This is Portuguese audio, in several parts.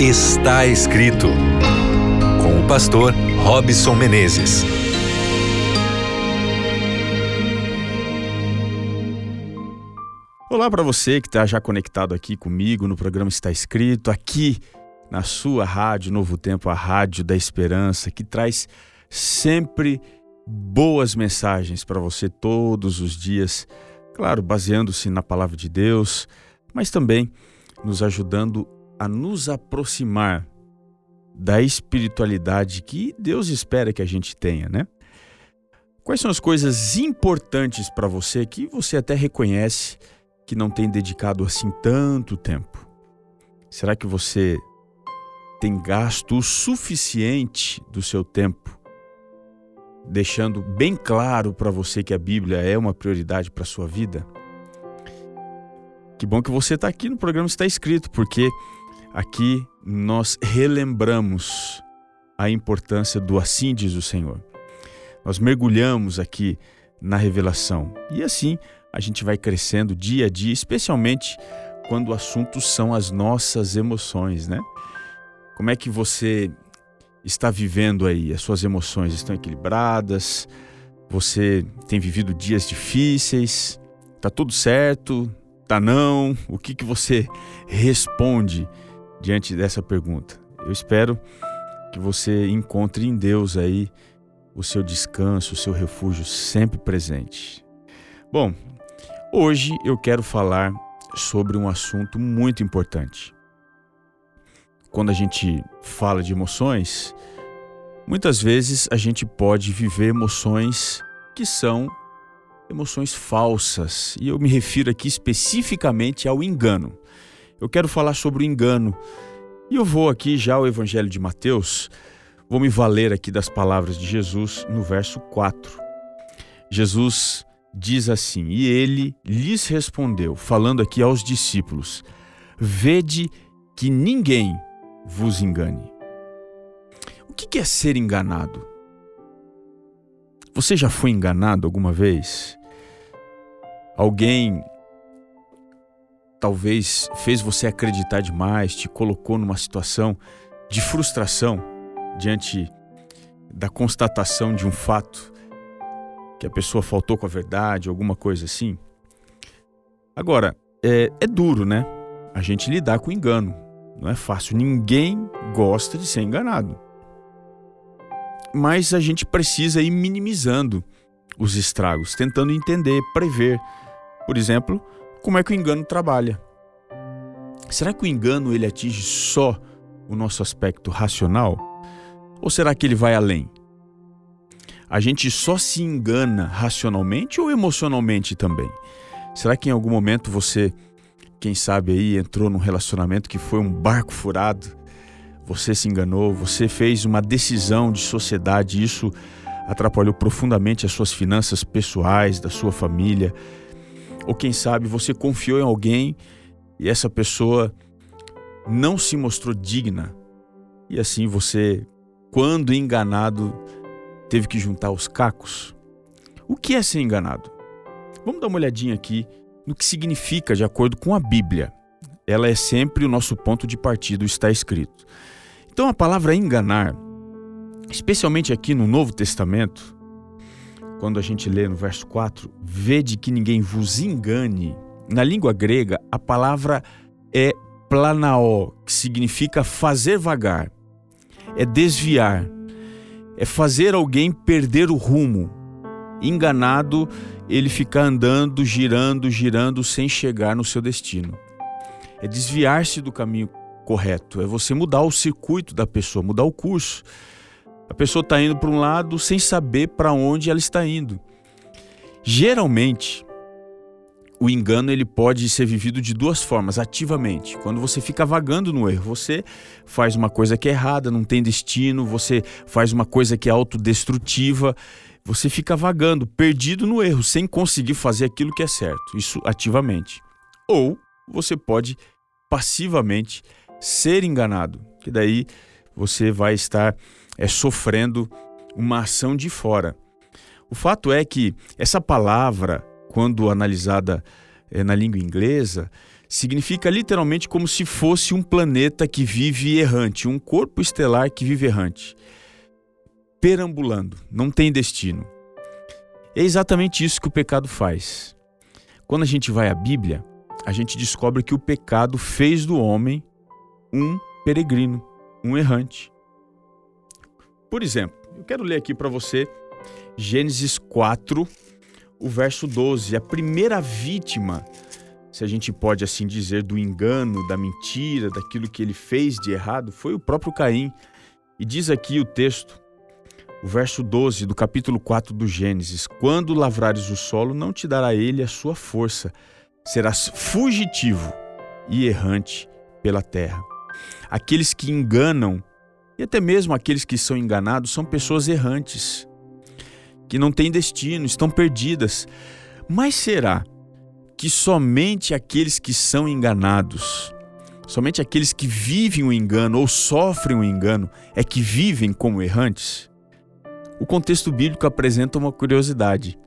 Está escrito com o pastor Robson Menezes. Olá para você que está já conectado aqui comigo no programa Está Escrito, aqui na sua rádio Novo Tempo, a Rádio da Esperança, que traz sempre boas mensagens para você todos os dias, claro, baseando-se na palavra de Deus, mas também nos ajudando a nos aproximar da espiritualidade que Deus espera que a gente tenha, né? Quais são as coisas importantes para você que você até reconhece que não tem dedicado assim tanto tempo? Será que você tem gasto o suficiente do seu tempo deixando bem claro para você que a Bíblia é uma prioridade para sua vida? Que bom que você está aqui no programa está escrito, porque aqui nós relembramos a importância do assim diz o Senhor. Nós mergulhamos aqui na revelação e assim a gente vai crescendo dia a dia, especialmente quando o assunto são as nossas emoções, né? Como é que você está vivendo aí? As suas emoções estão equilibradas? Você tem vivido dias difíceis? Tá tudo certo? Tá não? O que que você responde diante dessa pergunta? Eu espero que você encontre em Deus aí o seu descanso, o seu refúgio sempre presente. Bom, hoje eu quero falar sobre um assunto muito importante quando a gente fala de emoções, muitas vezes a gente pode viver emoções que são emoções falsas. E eu me refiro aqui especificamente ao engano. Eu quero falar sobre o engano. E eu vou aqui já ao Evangelho de Mateus, vou me valer aqui das palavras de Jesus no verso 4. Jesus diz assim: E ele lhes respondeu, falando aqui aos discípulos: Vede que ninguém vos engane. O que é ser enganado? Você já foi enganado alguma vez? Alguém talvez fez você acreditar demais, te colocou numa situação de frustração diante da constatação de um fato que a pessoa faltou com a verdade, alguma coisa assim. Agora, é, é duro, né? A gente lidar com engano. Não é fácil. Ninguém gosta de ser enganado. Mas a gente precisa ir minimizando os estragos, tentando entender, prever. Por exemplo, como é que o engano trabalha? Será que o engano ele atinge só o nosso aspecto racional? Ou será que ele vai além? A gente só se engana racionalmente ou emocionalmente também? Será que em algum momento você quem sabe aí entrou num relacionamento que foi um barco furado, você se enganou, você fez uma decisão de sociedade, isso atrapalhou profundamente as suas finanças pessoais, da sua família. Ou quem sabe você confiou em alguém e essa pessoa não se mostrou digna. E assim você, quando enganado, teve que juntar os cacos. O que é ser enganado? Vamos dar uma olhadinha aqui no que significa de acordo com a Bíblia. Ela é sempre o nosso ponto de partida, está escrito. Então a palavra enganar, especialmente aqui no Novo Testamento, quando a gente lê no verso 4, vede que ninguém vos engane. Na língua grega, a palavra é planaó, que significa fazer vagar, é desviar, é fazer alguém perder o rumo. Enganado ele ficar andando, girando, girando sem chegar no seu destino. É desviar-se do caminho correto, é você mudar o circuito da pessoa, mudar o curso. A pessoa está indo para um lado sem saber para onde ela está indo. Geralmente, o engano ele pode ser vivido de duas formas, ativamente. Quando você fica vagando no erro, você faz uma coisa que é errada, não tem destino, você faz uma coisa que é autodestrutiva você fica vagando, perdido no erro, sem conseguir fazer aquilo que é certo, isso ativamente. Ou você pode passivamente ser enganado, que daí você vai estar é, sofrendo uma ação de fora. O fato é que essa palavra, quando analisada é, na língua inglesa, significa literalmente como se fosse um planeta que vive errante, um corpo estelar que vive errante, perambulando, não tem destino. É exatamente isso que o pecado faz. Quando a gente vai à Bíblia, a gente descobre que o pecado fez do homem um peregrino, um errante. Por exemplo, eu quero ler aqui para você Gênesis 4, o verso 12. A primeira vítima se a gente pode assim dizer, do engano, da mentira, daquilo que ele fez de errado, foi o próprio Caim. E diz aqui o texto, o verso 12 do capítulo 4 do Gênesis: Quando lavrares o solo, não te dará ele a sua força, serás fugitivo e errante pela terra. Aqueles que enganam, e até mesmo aqueles que são enganados, são pessoas errantes, que não têm destino, estão perdidas. Mas será que somente aqueles que são enganados, somente aqueles que vivem o engano ou sofrem o engano é que vivem como errantes? O contexto bíblico apresenta uma curiosidade.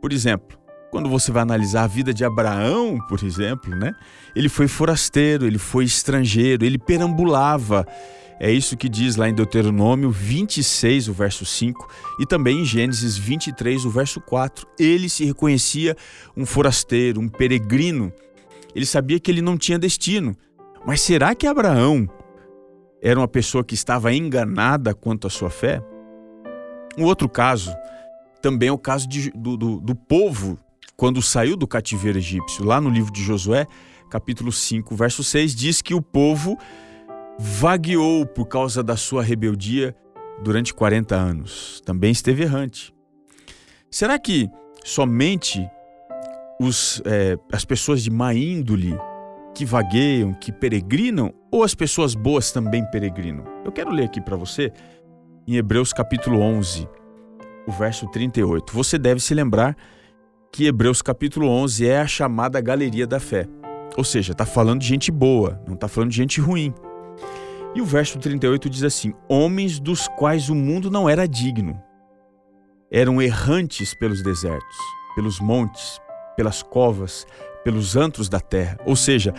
Por exemplo, quando você vai analisar a vida de Abraão, por exemplo, né? Ele foi forasteiro, ele foi estrangeiro, ele perambulava, é isso que diz lá em Deuteronômio 26, o verso 5, e também em Gênesis 23, o verso 4. Ele se reconhecia um forasteiro, um peregrino. Ele sabia que ele não tinha destino. Mas será que Abraão era uma pessoa que estava enganada quanto à sua fé? Um outro caso também é o caso de, do, do, do povo quando saiu do cativeiro egípcio. Lá no livro de Josué, capítulo 5, verso 6, diz que o povo vagueou por causa da sua rebeldia durante 40 anos. Também esteve errante. Será que somente os, é, as pessoas de má índole que vagueiam, que peregrinam, ou as pessoas boas também peregrinam? Eu quero ler aqui para você em Hebreus capítulo 11, o verso 38. Você deve se lembrar que Hebreus capítulo 11 é a chamada galeria da fé. Ou seja, está falando de gente boa, não está falando de gente ruim. E o verso 38 diz assim: Homens dos quais o mundo não era digno, eram errantes pelos desertos, pelos montes, pelas covas, pelos antros da terra. Ou seja,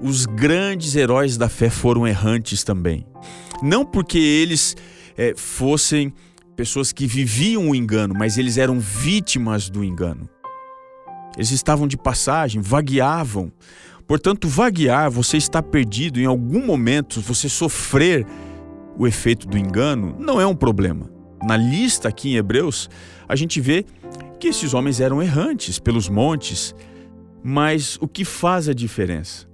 os grandes heróis da fé foram errantes também. Não porque eles é, fossem pessoas que viviam o engano, mas eles eram vítimas do engano. Eles estavam de passagem, vagueavam, Portanto, vaguear, você está perdido em algum momento, você sofrer o efeito do engano, não é um problema. Na lista aqui em Hebreus, a gente vê que esses homens eram errantes pelos montes, mas o que faz a diferença?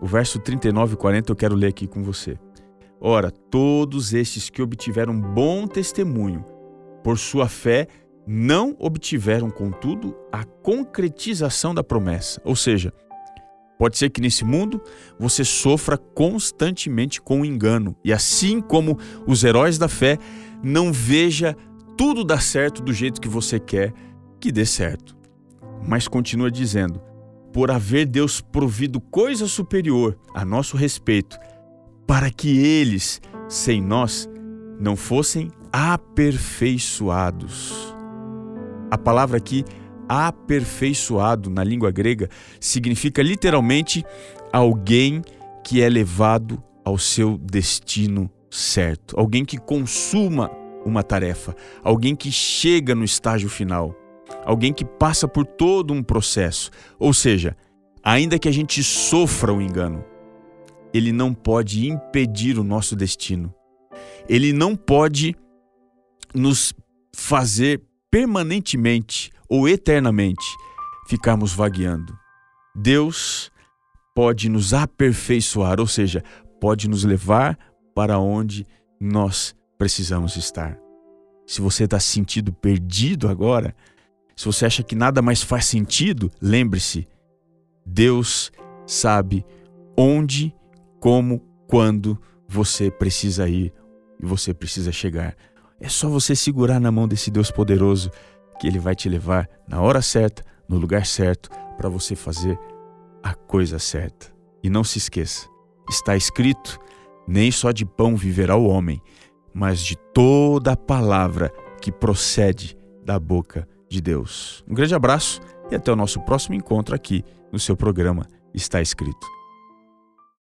O verso 39 e 40 eu quero ler aqui com você. Ora, todos estes que obtiveram bom testemunho por sua fé não obtiveram, contudo, a concretização da promessa. Ou seja, Pode ser que nesse mundo você sofra constantemente com o engano e assim como os heróis da fé, não veja tudo dar certo do jeito que você quer que dê certo. Mas continua dizendo: por haver Deus provido coisa superior a nosso respeito, para que eles, sem nós, não fossem aperfeiçoados. A palavra aqui aperfeiçoado na língua grega significa literalmente alguém que é levado ao seu destino certo, alguém que consuma uma tarefa, alguém que chega no estágio final, alguém que passa por todo um processo. Ou seja, ainda que a gente sofra o engano, ele não pode impedir o nosso destino. Ele não pode nos fazer permanentemente ou eternamente ficarmos vagueando. Deus pode nos aperfeiçoar, ou seja, pode nos levar para onde nós precisamos estar. Se você está sentindo perdido agora, se você acha que nada mais faz sentido, lembre-se: Deus sabe onde, como, quando você precisa ir e você precisa chegar. É só você segurar na mão desse Deus poderoso que ele vai te levar na hora certa, no lugar certo, para você fazer a coisa certa. E não se esqueça, está escrito: nem só de pão viverá o homem, mas de toda a palavra que procede da boca de Deus. Um grande abraço e até o nosso próximo encontro aqui no seu programa está escrito.